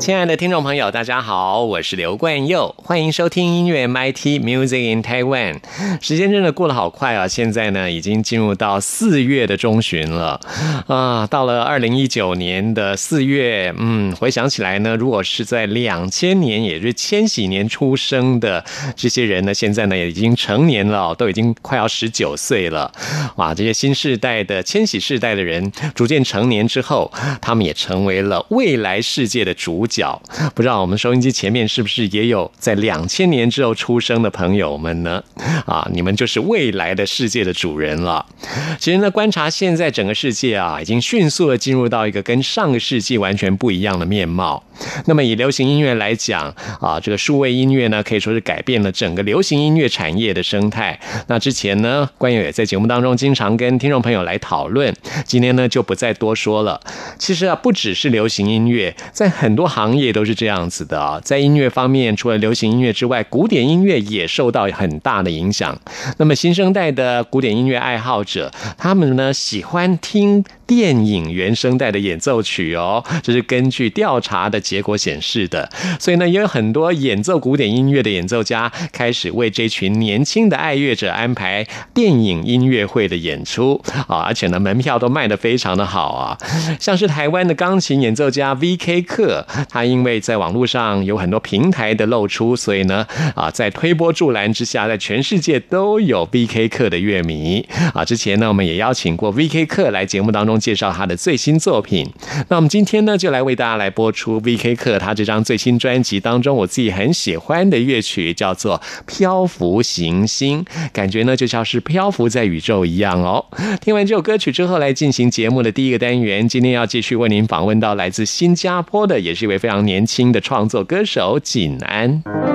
亲爱的听众朋友，大家好，我是刘冠佑，欢迎收听音乐 MIT Music in Taiwan。时间真的过得好快啊！现在呢，已经进入到四月的中旬了啊。到了二零一九年的四月，嗯，回想起来呢，如果是在两千年，也就是千禧年出生的这些人呢，现在呢也已经成年了，都已经快要十九岁了。哇，这些新时代的千禧世代的人逐渐成年之后，他们也成为了未来世界的主。角 不知道我们收音机前面是不是也有在两千年之后出生的朋友们呢？啊，你们就是未来的世界的主人了。其实呢，观察现在整个世界啊，已经迅速的进入到一个跟上个世纪完全不一样的面貌。那么以流行音乐来讲啊，这个数位音乐呢，可以说是改变了整个流行音乐产业的生态。那之前呢，关友也在节目当中经常跟听众朋友来讨论，今天呢就不再多说了。其实啊，不只是流行音乐，在很多行行业都是这样子的啊，在音乐方面，除了流行音乐之外，古典音乐也受到很大的影响。那么新生代的古典音乐爱好者，他们呢喜欢听。电影原声带的演奏曲哦，这是根据调查的结果显示的。所以呢，也有很多演奏古典音乐的演奏家开始为这群年轻的爱乐者安排电影音乐会的演出啊，而且呢，门票都卖得非常的好啊。像是台湾的钢琴演奏家 V.K. 克，他因为在网络上有很多平台的露出，所以呢，啊，在推波助澜之下，在全世界都有 V.K. 克的乐迷啊。之前呢，我们也邀请过 V.K. 克来节目当中。介绍他的最新作品，那我们今天呢就来为大家来播出 V.K. 克他这张最新专辑当中我自己很喜欢的乐曲，叫做《漂浮行星》，感觉呢就像是漂浮在宇宙一样哦。听完这首歌曲之后，来进行节目的第一个单元，今天要继续为您访问到来自新加坡的，也是一位非常年轻的创作歌手锦安。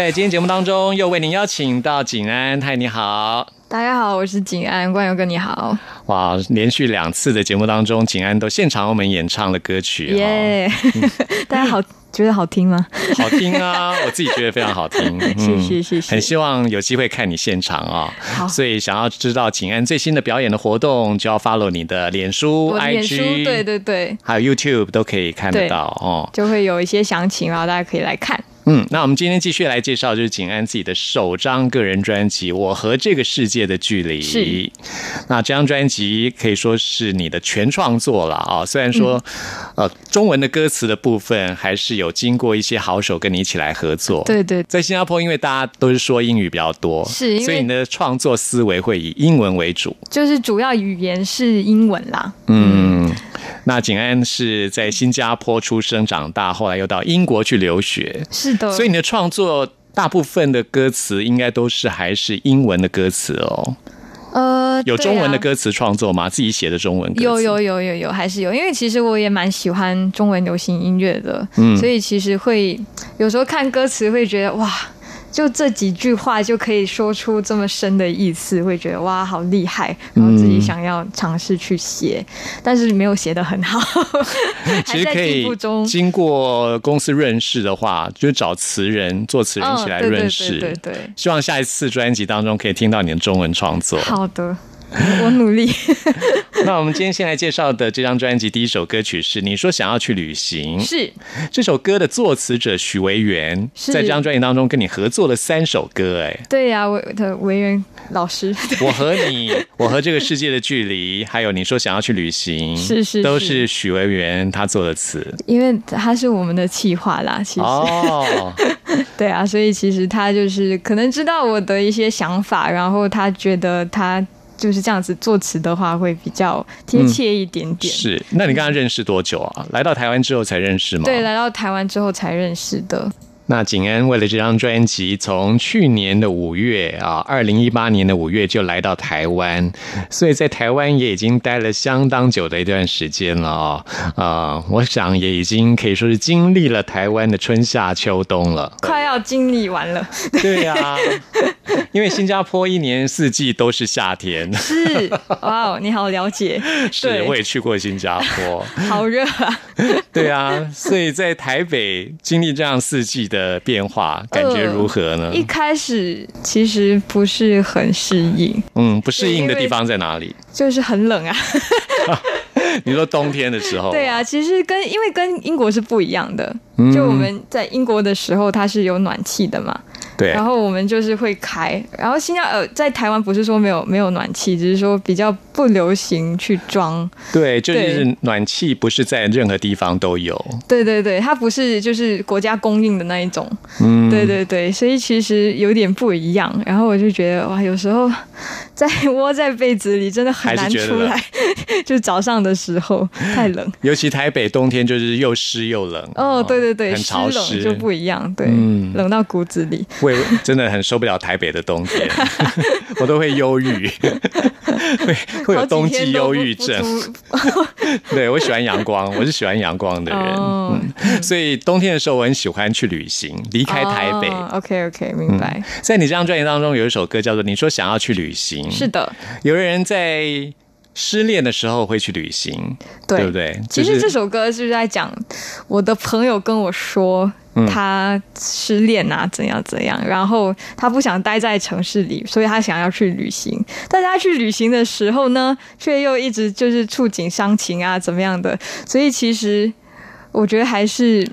在今天节目当中，又为您邀请到景安，嗨，你好。大家好，我是景安，冠佑哥你好。哇，连续两次的节目当中，景安都现场为我们演唱了歌曲，耶！大家好，觉得好听吗？好听啊，我自己觉得非常好听。谢谢谢谢，很希望有机会看你现场啊。好，所以想要知道景安最新的表演的活动，就要 follow 你的脸书、IG，对对对，还有 YouTube 都可以看得到哦。就会有一些详情，然后大家可以来看。嗯，那我们今天继续来介绍，就是景安自己的首张个人专辑《我和这个世界的距离》。是，那这张专辑可以说是你的全创作了啊。虽然说，呃，中文的歌词的部分还是有经过一些好手跟你一起来合作。对对，在新加坡，因为大家都是说英语比较多，是，所以你的创作思维会以英文为主，就是主要语言是英文啦。嗯。那景安是在新加坡出生长大，后来又到英国去留学，是的。所以你的创作大部分的歌词应该都是还是英文的歌词哦。呃，有中文的歌词创作吗？自己写的中文歌词？有有有有有，还是有。因为其实我也蛮喜欢中文流行音乐的，嗯，所以其实会有时候看歌词会觉得哇。就这几句话就可以说出这么深的意思，会觉得哇，好厉害！然后自己想要尝试去写，但是没有写的很好，其实可以经过公司认识的话，就找词人、作词人一起来认识。对对，希望下一次专辑当中可以听到你的中文创作。好的。我努力。那我们今天先来介绍的这张专辑，第一首歌曲是你说想要去旅行。是这首歌的作词者许维元，在这张专辑当中跟你合作了三首歌。哎，对呀，我的维元老师。我和你，我和这个世界的距离，还有你说想要去旅行，是是，都是许维元他做的词。因为他是我们的企划啦，其实。哦。对啊，所以其实他就是可能知道我的一些想法，然后他觉得他。就是这样子作词的话，会比较贴切一点点。是，那你跟他认识多久啊？来到台湾之后才认识吗？对，来到台湾之后才认识的。那景安为了这张专辑，从去年的五月啊，二零一八年的五月就来到台湾，所以在台湾也已经待了相当久的一段时间了啊啊！我想也已经可以说是经历了台湾的春夏秋冬了，快要经历完了。对呀，因为新加坡一年四季都是夏天。是哇，你好了解。是，我也去过新加坡，好热啊。对啊，所以在台北经历这样四季的。的变化感觉如何呢？一开始其实不是很适应，嗯，不适应的地方在哪里？就是很冷啊。你说冬天的时候？对啊，其实跟因为跟英国是不一样的，就我们在英国的时候它是有暖气的嘛。对，然后我们就是会开，然后新加呃，在台湾不是说没有没有暖气，只是说比较不流行去装。对，就是暖气不是在任何地方都有。对对对，它不是就是国家供应的那一种。嗯，对对对，所以其实有点不一样。然后我就觉得哇，有时候在 窝在被子里真的很难出来，就早上的时候太冷。尤其台北冬天就是又湿又冷。哦，对对对，很潮湿就不一样，对，冷到骨子里。会真的很受不了台北的冬天，我都会忧郁，会会有冬季忧郁症。对我喜欢阳光，我是喜欢阳光的人，嗯，所以冬天的时候我很喜欢去旅行，离开台北。OK OK，明白。在你这张专辑当中，有一首歌叫做《你说想要去旅行》，是的，有人在。失恋的时候会去旅行，对不对？其实这首歌是在讲我的朋友跟我说他失恋啊，怎样怎样，然后他不想待在城市里，所以他想要去旅行。但他去旅行的时候呢，却又一直就是触景伤情啊，怎么样的？所以其实我觉得还是。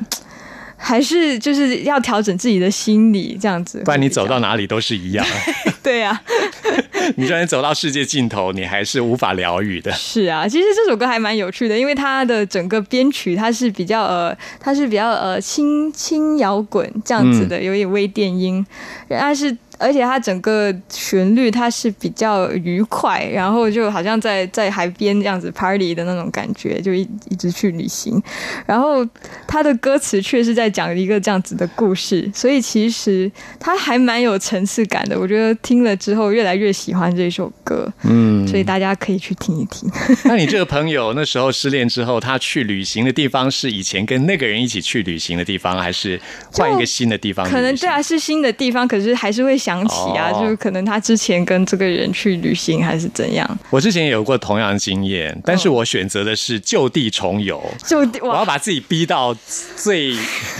还是就是要调整自己的心理，这样子，不然你走到哪里都是一样。对呀，你就算走到世界尽头，你还是无法疗愈的。是啊，其实这首歌还蛮有趣的，因为它的整个编曲它是比较呃，它是比较呃轻轻摇滚这样子的，有点微电音，但是而且它整个旋律它是比较愉快，然后就好像在在海边这样子 party 的那种感觉，就一一直去旅行。然后它的歌词却是在讲一个这样子的故事，所以其实它还蛮有层次感的。我觉得听了之后越来越喜欢这首歌，嗯，所以大家可以去听一听。那你这个朋友那时候失恋之后，他去旅行的地方是以前跟那个人一起去旅行的地方，还是换一个新的地方？可能对啊，是新的地方，可是还是会想起啊，就是可能他之前跟这个人去旅行还是怎样。我之前也有过同样的经验，但是我选择的是就地重游，就地我要把自己逼到最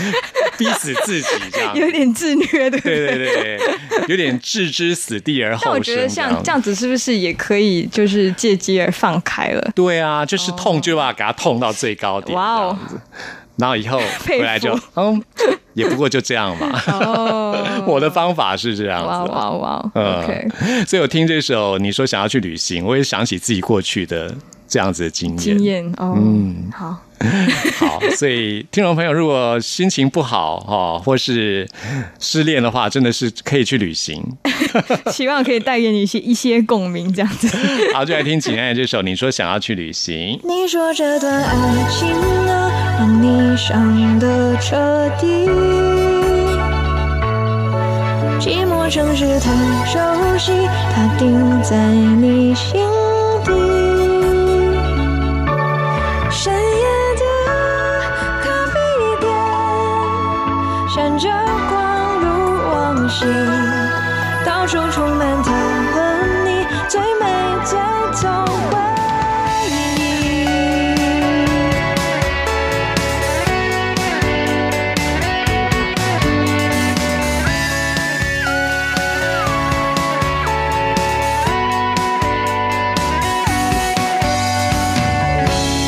逼死自己，这样。有点自虐的，对？对对对，有点置之死地而后生。我觉得像这样子是不是也可以，就是借机而放开了？对啊，就是痛就要给他痛到最高点，哇哦。然后以后回来就 嗯，也不过就这样嘛。哦，我的方法是这样子。哇哇哇！OK，所以我听这首你说想要去旅行，我也想起自己过去的这样子的经验。经验哦，嗯，好，好。所以听众朋友，如果心情不好哈，或是失恋的话，真的是可以去旅行。希望可以带给你一些一些共鸣，这样子。好，就来听紧爱这首你说想要去旅行。你说这段爱情啊。让你伤得彻底，寂寞城市太熟悉，它定在你心底。着光如往昔到处充满它和你最美最痛回忆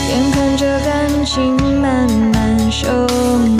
眼看着感情慢慢升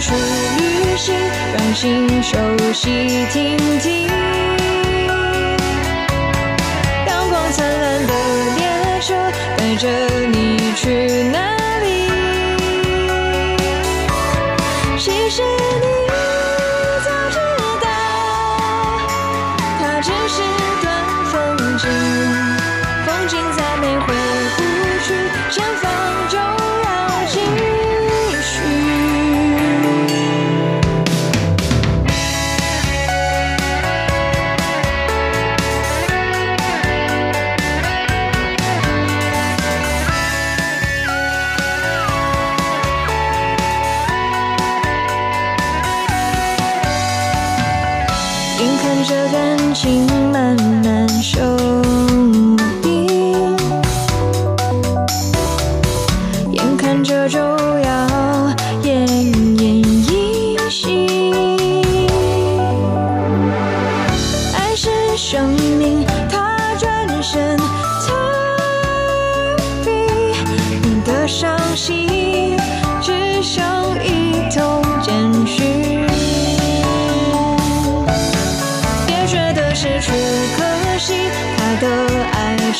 出旅行让心休息听听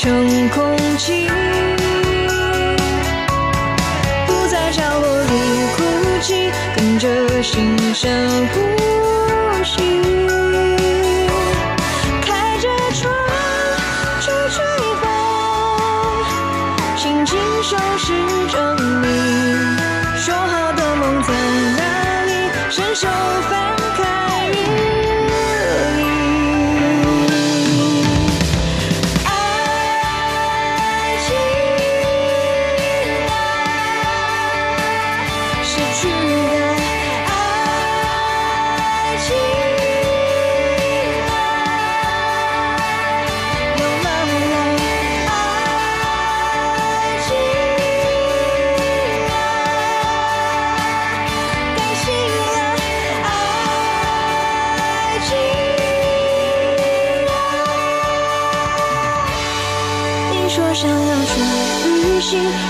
成空气，不在角落里哭泣，跟着心声。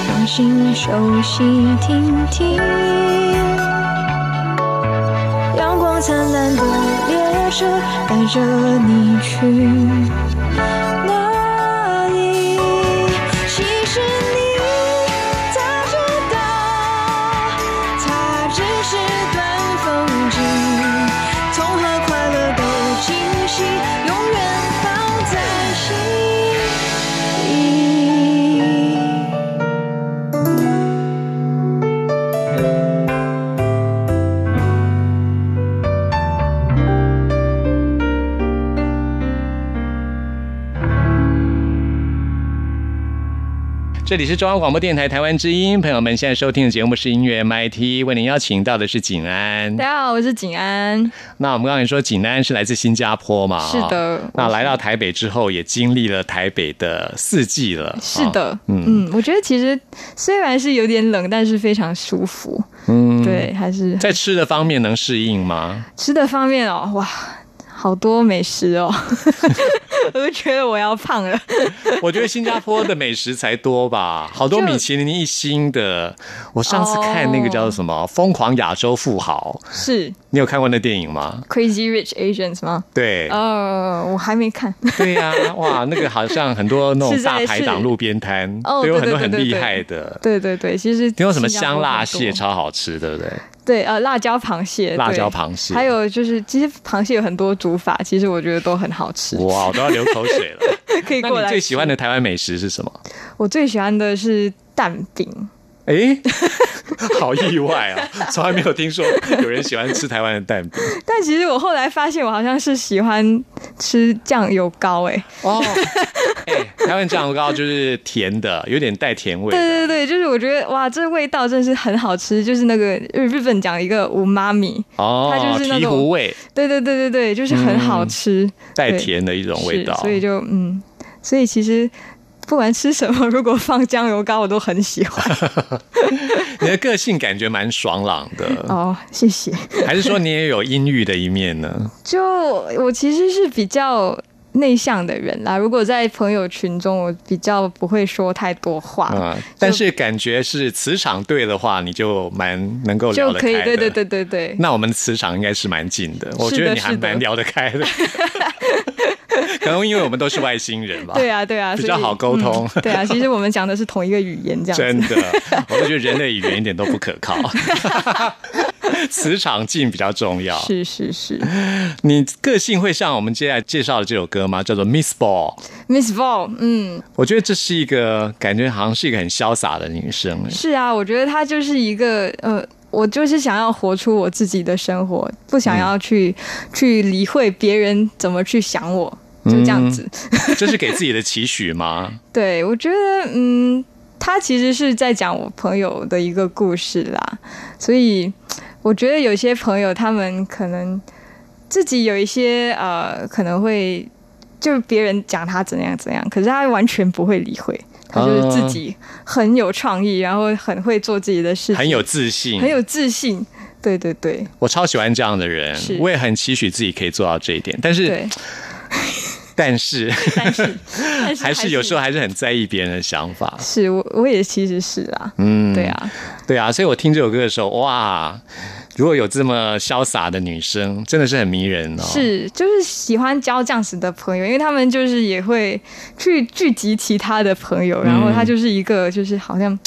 让心休息听听。阳光灿烂的列车带着你去这里是中央广播电台台湾之音，朋友们现在收听的节目是音乐 MIT，为您邀请到的是景安大。家好，我是景安。那我们刚才说景安是来自新加坡嘛？是的哦那来到台北之后，也经历了台北的四季了。哦，是的，嗯嗯我觉得其实虽然是有点冷，但是非常舒服。嗯，对，还是在吃的方面能适应吗？吃的方面哦，哇，好多美食哦，我都觉得我要胖了。我觉得新加坡的美食才多吧，好多米其林一星的。我上次看那个叫做什么《疯狂亚洲富豪》，是你有看过那电影吗？Crazy Rich Asians 吗？对，呃，我还没看。对呀、哇，那个好像很多那种大排档路边摊，哦都有很多很厉害的。对对对，其实听说什么香辣蟹超好吃，对不对？对，呃，辣椒螃蟹，辣椒螃蟹还有就是，其实螃蟹有很多煮法，其实我觉得都很好吃，哇，我都要流口水了。那 你可以过来。最喜欢的？台湾美食是什么？我最喜欢的是蛋饼，哎，好意外啊！从来没有听说有人喜欢吃台湾的蛋饼但其实我后来发现，我好像是喜欢吃酱油膏，哎，哦。哎，台湾酱油膏就是甜的，有点带甜味对。对对，就是我觉得哇，这味道真的是很好吃，就是那个日日本讲一个无妈咪，哦，它就是那醍种醐味，对对对对对，就是很好吃，带对甜的一种味道。所以就嗯，所以其实不管吃什么，如果放酱油膏，我都很喜欢。你的个性感觉蛮爽朗的，哦，谢谢。还是说你也有阴郁的一面呢？就我其实是比较内向的人啦，如果在朋友群中，我比较不会说太多话，啊、但是感觉是磁场对的话，你就蛮能够聊就可以。对对对对对。那我们的磁场应该是蛮近的，我觉得你还蛮聊得开的。可能因为我们都是外星人吧。对啊，对啊，比较好沟通嗯对啊，其实我们讲的是同一个语言，这样子。真的，我都觉得人类语言一点都不可靠，磁场近比较重要。是是是你个性会像我们接下来介绍的这首歌吗？叫做《Miss Ball》。，Miss Ball，嗯，我觉得这是一个感觉好像是一个很潇洒的女生。是啊，我觉得她就是一个呃。我就是想要活出我自己的生活，不想要去、去理会别人怎么去想我，就这样子。这是给自己的期许吗？对，我觉得，嗯，他其实是在讲我朋友的一个故事啦，所以我觉得有些朋友他们可能自己有一些呃，可能会就是别人讲他怎样怎样，可是他完全不会理会，他就是自己很有创意，然后很会做自己的事情，很有自信，很有自信。对对对我超喜欢这样的人，我也很期许自己可以做到这一点。但是，对，但是 但是 但是还是有时候还是很在意别人的想法。是我我也其实是啊，嗯，对，啊，对啊。所以我听这首歌的时候，哇，如果有这么潇洒的女生，真的是很迷人哦。，是，就是喜欢交这样子的朋友，因为他们就是也会去聚集其他的朋友，然后他就是一个就是好像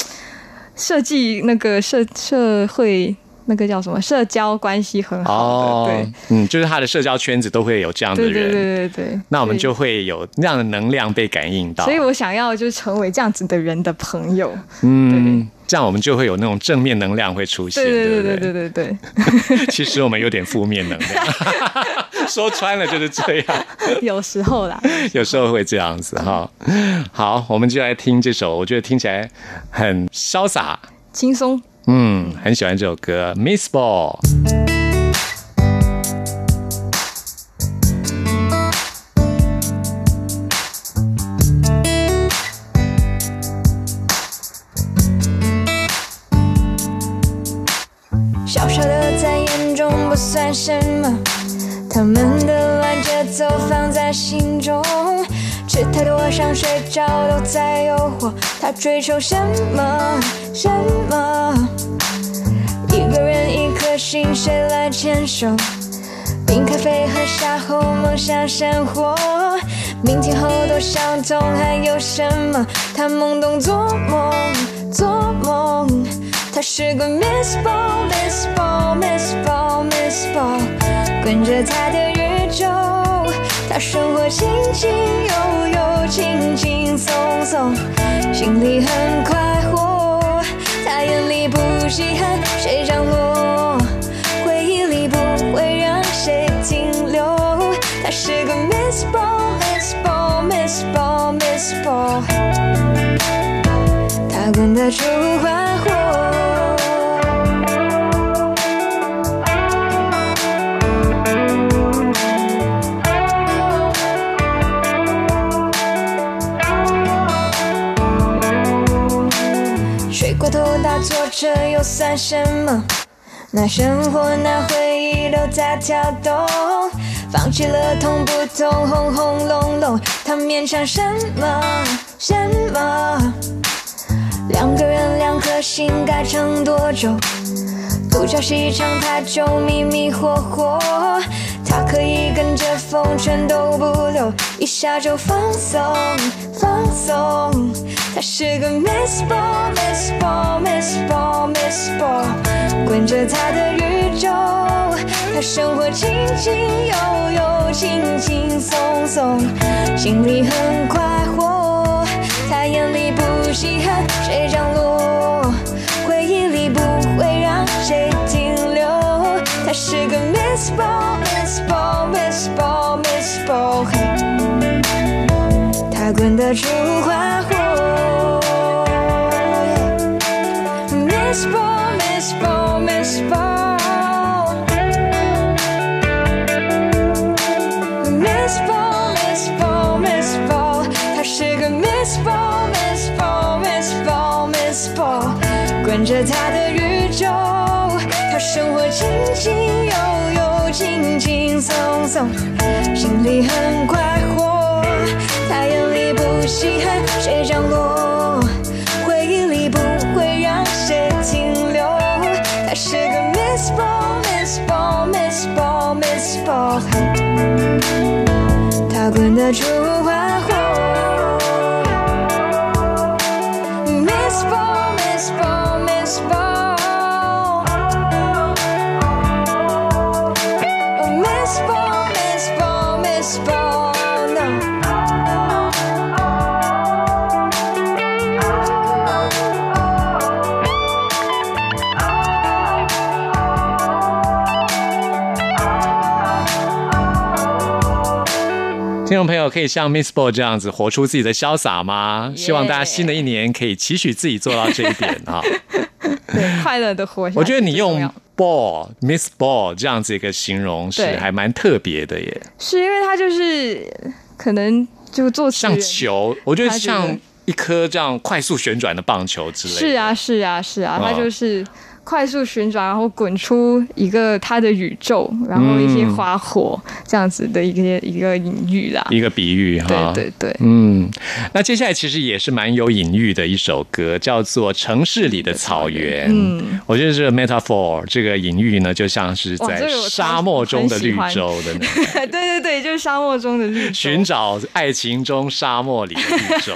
设计那个社社会那个叫什么社交关系很好的，对。嗯，就是他的社交圈子都会有这样的对对人，对对对，所以那我们就会有那样的能量被感应到。所以我想要就是成为这样子的人的朋友。嗯，这样我们就会有那种正面能量会出现，对对对对对对，其实我们有点负面能量，说穿了就是这样，有时候啦，有时候会这样子哈。好，我们就来听这首，我觉得听起来很潇洒，轻松。嗯，很喜欢这首歌《Miss Ball》。睡觉都在诱惑他追求什么什么？一个人一颗心，谁来牵手？冰咖啡喝下后，梦想生活。明天后都相同，还有什么？他懵懂做梦，做梦。他是个 Miss Ball，Miss Ball，Miss Ball，Miss Ball，跟着他的宇宙。他生活轻轻悠悠，轻轻松松，心里很快活。他眼里不稀罕谁降落，回忆里不会让谁停留。他是个 Miss Ball，Miss Ball，Miss Ball，Miss Ball，他滚得出花火。这又算什么？那生活那回忆都在跳动，放弃了痛不痛，轰轰隆隆，他勉强什么什么？两个人两颗心该撑多久？独角戏唱太久，迷迷糊糊。他可以跟着风，全都不留，一下就放松放松。他是个 Miss Ball，Miss Ball，Miss Ball，Miss Ball，滚着他的宇宙。他生活轻轻悠悠，轻轻松松，心里很快活。他眼里不稀罕谁降落，回忆里不会让谁停留。他是个 Miss Ball，Miss Ball，Miss Ball，Miss Ball，滚得出花火。Miss Ball，Miss Ball，Miss Ball，Miss Ball，Miss Ball，Miss Ball，他是个 Miss Ball，Miss Ball，Miss Ball，Miss Ball，滚着他的宇宙。他生活轻轻悠悠，轻轻松松，心里很快活。他眼里不稀罕谁降落，回忆里不会让谁停留。他是个 Miss Ball，Miss Ball，Miss Ball，Miss Ball，他滚得出花众朋友可以像 Miss Ball 这样子活出自己的潇洒吗？希望大家新的一年可以期许自己做到这一点啊！对，快乐的活下去。我觉得你用 ball Miss Ball 这样子一个形容是还蛮特别的耶，是因为它就是可能就做像球，我觉得像一颗这样快速旋转的棒球之类的。是啊，是啊，是啊，哦它就是快速旋转，然后滚出一个它的宇宙，然后一些花火、这样子的一个一个隐喻啦。一个比喻哈。对对对，嗯，那接下来其实也是蛮有隐喻的一首歌，叫做《城市里的草原》。嗯，我觉得这个 metaphor 这个隐喻呢，就像是在沙漠中的绿洲的那种 对对对，就是沙漠中的绿洲寻找爱情中沙漠里的绿洲，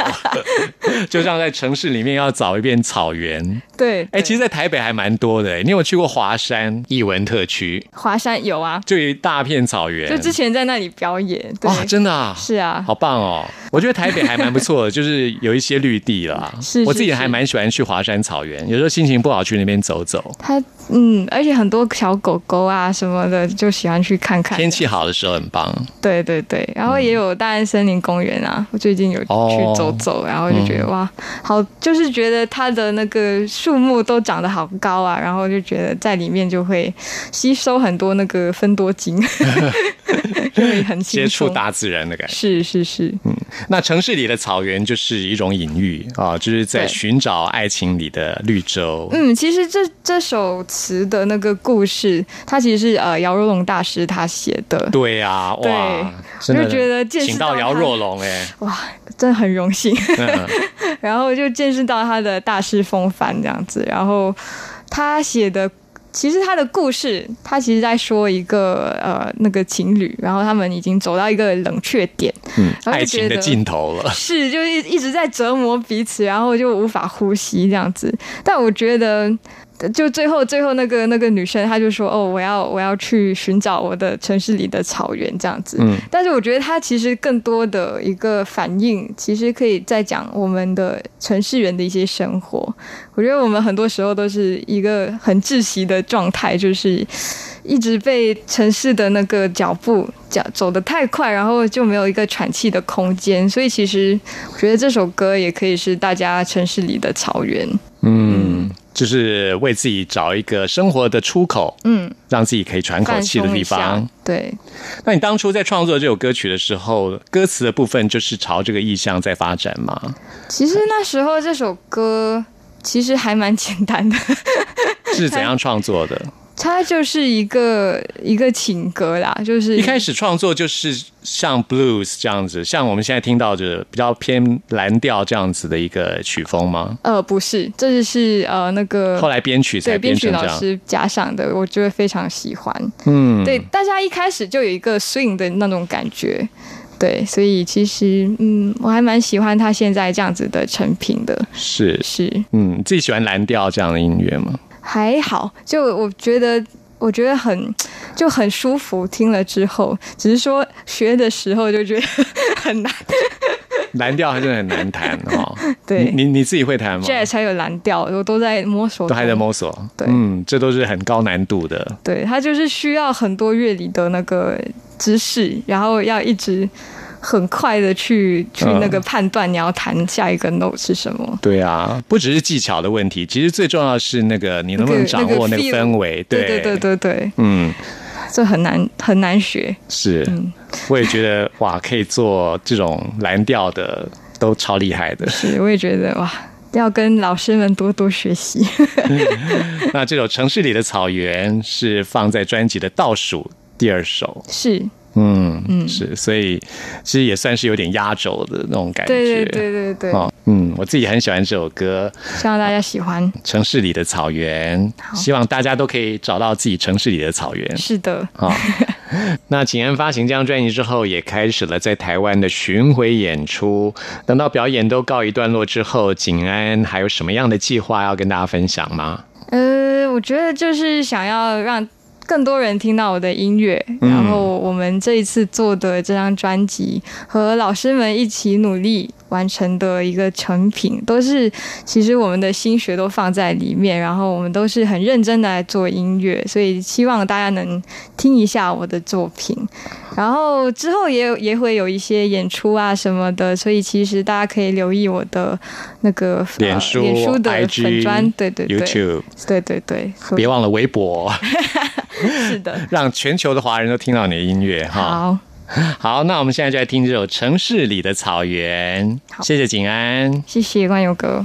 就像在城市里面要找一片草原。对，哎、其实，在台北还蛮多的。你有去过华山艺文特区？华山有啊，就一大片草原。就之前在那里表演。对，哇，真的啊，是啊，好棒哦！我觉得台北还蛮不错的，就是有一些绿地啦。是是我自己还蛮喜欢去华山草原，有时候心情不好去那边走走。它嗯，而且很多小狗狗啊什么的，就喜欢去看看。天气好的时候很棒。对对对，然后也有大安森林公园啊，我最近有哦去走走，然后就觉得、哇，好，就是觉得它的那个树木都长得好高啊，然后就觉得在里面就会吸收很多那个分多精，就会很。接触大自然的感觉。是是是，嗯那城市里的草原就是一种隐喻啊，就是在对寻找爱情里的绿洲。嗯，其实这这首词的那个故事，它其实是呃姚若龙大师他写的。对呀、对哇，就觉得见识到姚若龙哎、哇，真的很荣幸。嗯 然后就见识到他的大师风范这样子。然后他写的，其实他的故事，他其实在说一个呃那个情侣，然后他们已经走到一个冷却点，嗯，然后爱情的尽头了。是就一一直在折磨彼此，然后就无法呼吸这样子。但我觉得。就最后最后那个那个女生，她就说：“哦，我要我要去寻找我的城市里的草原这样子。”嗯但是我觉得她其实更多的一个反应，其实可以再讲我们的城市人的一些生活。我觉得我们很多时候都是一个很窒息的状态，就是一直被城市的那个脚步脚走得太快，然后就没有一个喘气的空间。所以其实我觉得这首歌也可以是大家城市里的草原。嗯，就是为自己找一个生活的出口，嗯，让自己可以喘口气的地方。。对，那你当初在创作这首歌曲的时候，歌词的部分就是朝这个意向在发展吗？其实那时候这首歌其实还蛮简单的。是 怎样创作的？它就是一个一个情歌啦，就是一开始创作就是像 blues 这样子，像我们现在听到的比较偏蓝调这样子的一个曲风吗？呃不是，这是呃那个后来编曲才对编曲。老师加上的，我觉得非常喜欢。嗯，对，大家一开始就有一个 swing 的那种感觉。对，所以其实嗯，我还蛮喜欢他现在这样子的成品的，是，是嗯，你自己喜欢蓝调这样的音乐吗？还好，就我觉得。我觉得很就很舒服，听了之后，只是说学的时候就觉得很难。蓝调还是很难弹哦。对你你你自己会弹吗？jazz 还有蓝调，我都在摸索，都还在摸索。对嗯，这都是很高难度的。对，它就是需要很多乐理的那个知识，然后要一直很快的去去嗯那个判断你要弹下一个 note 是什么。对啊，不只是技巧的问题，其实最重要的是那个你能不能掌握那个氛围。对对对对对，嗯，这很难很难学。是，嗯我也觉得哇，可以做这种蓝调的，都超厉害的。是，我也觉得哇，要跟老师们多多学习。那这首《城市里的草原》是放在专辑的倒数第二首，是，嗯嗯，是，所以其实也算是有点压轴的那种感觉。对对对对对，哦，嗯，我自己很喜欢这首歌希望大家喜欢。《城市里的草原》，希望大家都可以找到自己城市里的草原。是的，好、那景安发行这张专辑之后，也开始了在台湾的巡回演出。等到表演都告一段落之后，景安还有什么样的计划要跟大家分享吗？呃，我觉得就是想要让更多人听到我的音乐，嗯。然后我们这一次做的这张专辑和老师们一起努力完成的一个成品，都是其实我们的心血都放在里面，然后我们都是很认真的来做音乐，所以希望大家能听一下我的作品。然后之后也有也会有一些演出啊什么的，所以其实大家可以留意我的那个呃脸书、脸书的粉砖，对对对 YouTube，对对对，别忘了微博，是的。让全球的华人都听到你的音乐哈。好，好，那我们现在就来听这首《城市里的草原》。好谢谢景安。谢谢关友哥。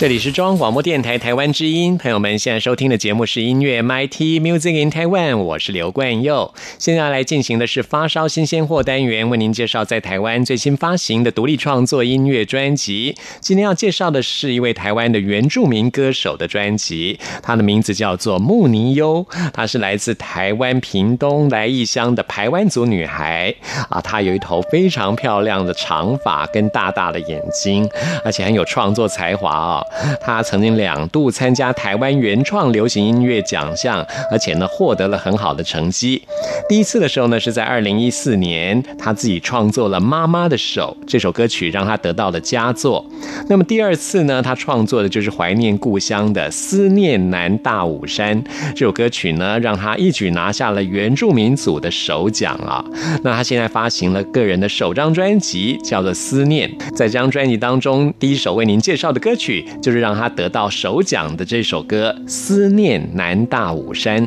这里是中央广播电台台湾之音，朋友们现在收听的节目是音乐 MIT Music in Taiwan，我是刘冠佑。现在要来进行的是发烧新鲜货单元，为您介绍在台湾最新发行的独立创作音乐专辑。今天要介绍的是一位台湾的原住民歌手的专辑，他的名字叫做穆尼优，她是来自台湾屏东来义乡的台湾族女孩啊，她有一头非常漂亮的长发跟大大的眼睛，而且很有创作才华啊、他曾经两度参加台湾原创流行音乐奖项，而且呢获得了很好的成绩。第一次的时候呢是在二零一四年，他自己创作了《妈妈的手》这首歌曲，让他得到了佳作。那么第二次呢，他创作的就是怀念故乡的《思念南大武山》这首歌曲呢，让他一举拿下了原住民组的首奖啊。那他现在发行了个人的首张专辑，叫做《思念》。在这张专辑当中，第一首为您介绍的歌曲就是让他得到首奖的这首歌《思念南大武山》。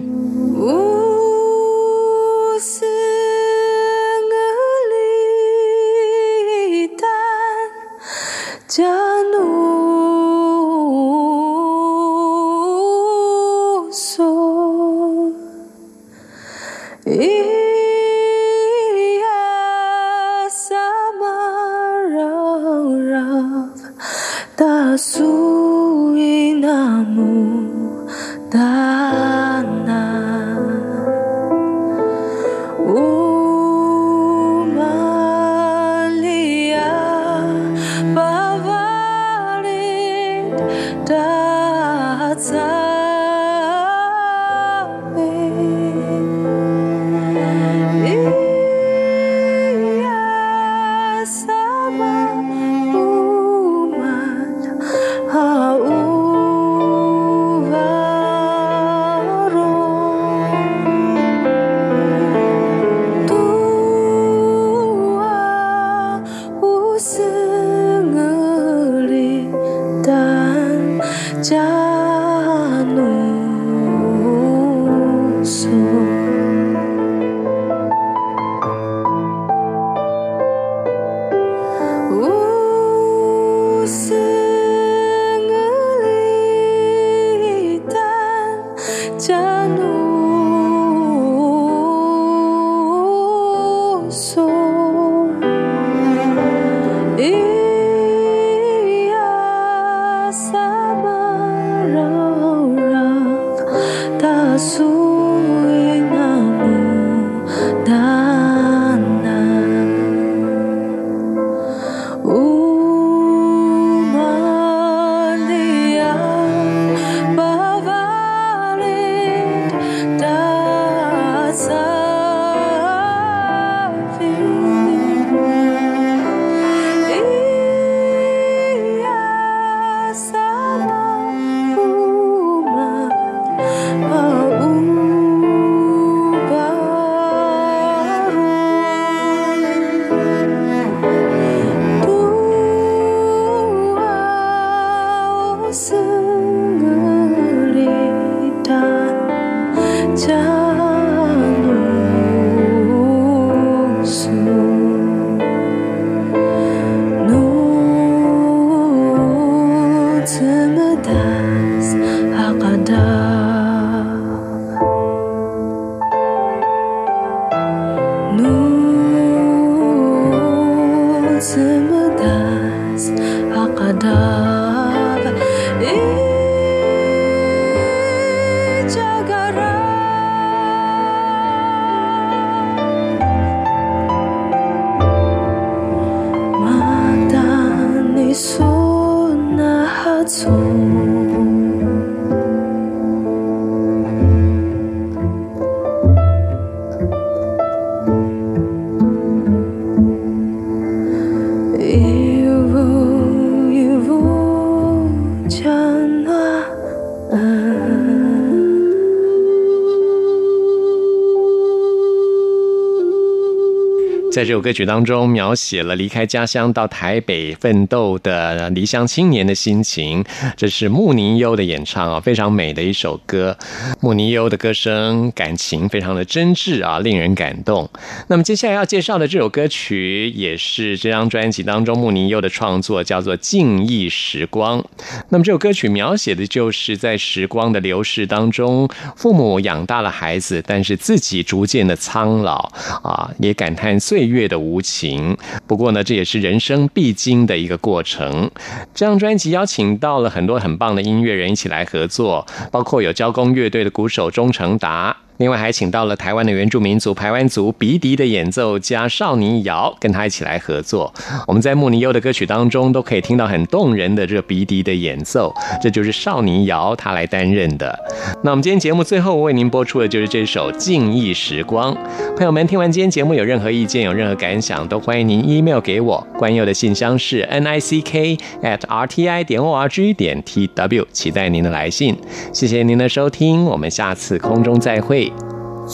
在这首歌曲当中，描写了离开家乡到台北奋斗的离乡青年的心情。这是穆尼优的演唱啊，非常美的一首歌。穆尼优的歌声感情非常的真挚啊，令人感动。那么接下来要介绍的这首歌曲，也是这张专辑当中穆尼优的创作，叫做《静忆时光》。那么这首歌曲描写的就是在时光的流逝当中，父母养大了孩子，但是自己逐渐的苍老啊，也感叹岁月的无情。不过呢，这也是人生必经的一个过程。这张专辑邀请到了很多很棒的音乐人一起来合作，包括有交工乐队的鼓手钟成达。另外还请到了台湾的原住民族排湾族鼻笛的演奏家少尼瑶，跟他一起来合作。我们在穆尼优的歌曲当中都可以听到很动人的这个鼻笛的演奏，这就是少尼瑶他来担任的。那我们今天节目最后为您播出的就是这首《静谧时光》。朋友们听完今天节目有任何意见、有任何感想，都欢迎您 email 给我。关佑的信箱是 n i c k at r t i 点 o r g 点 t w，期待您的来信。谢谢您的收听，我们下次空中再会。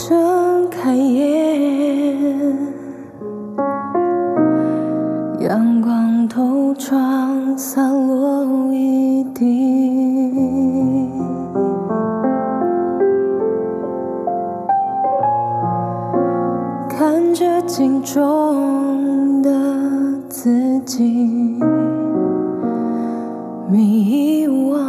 睁开眼阳光透窗洒落一地看着镜中的自己迷惘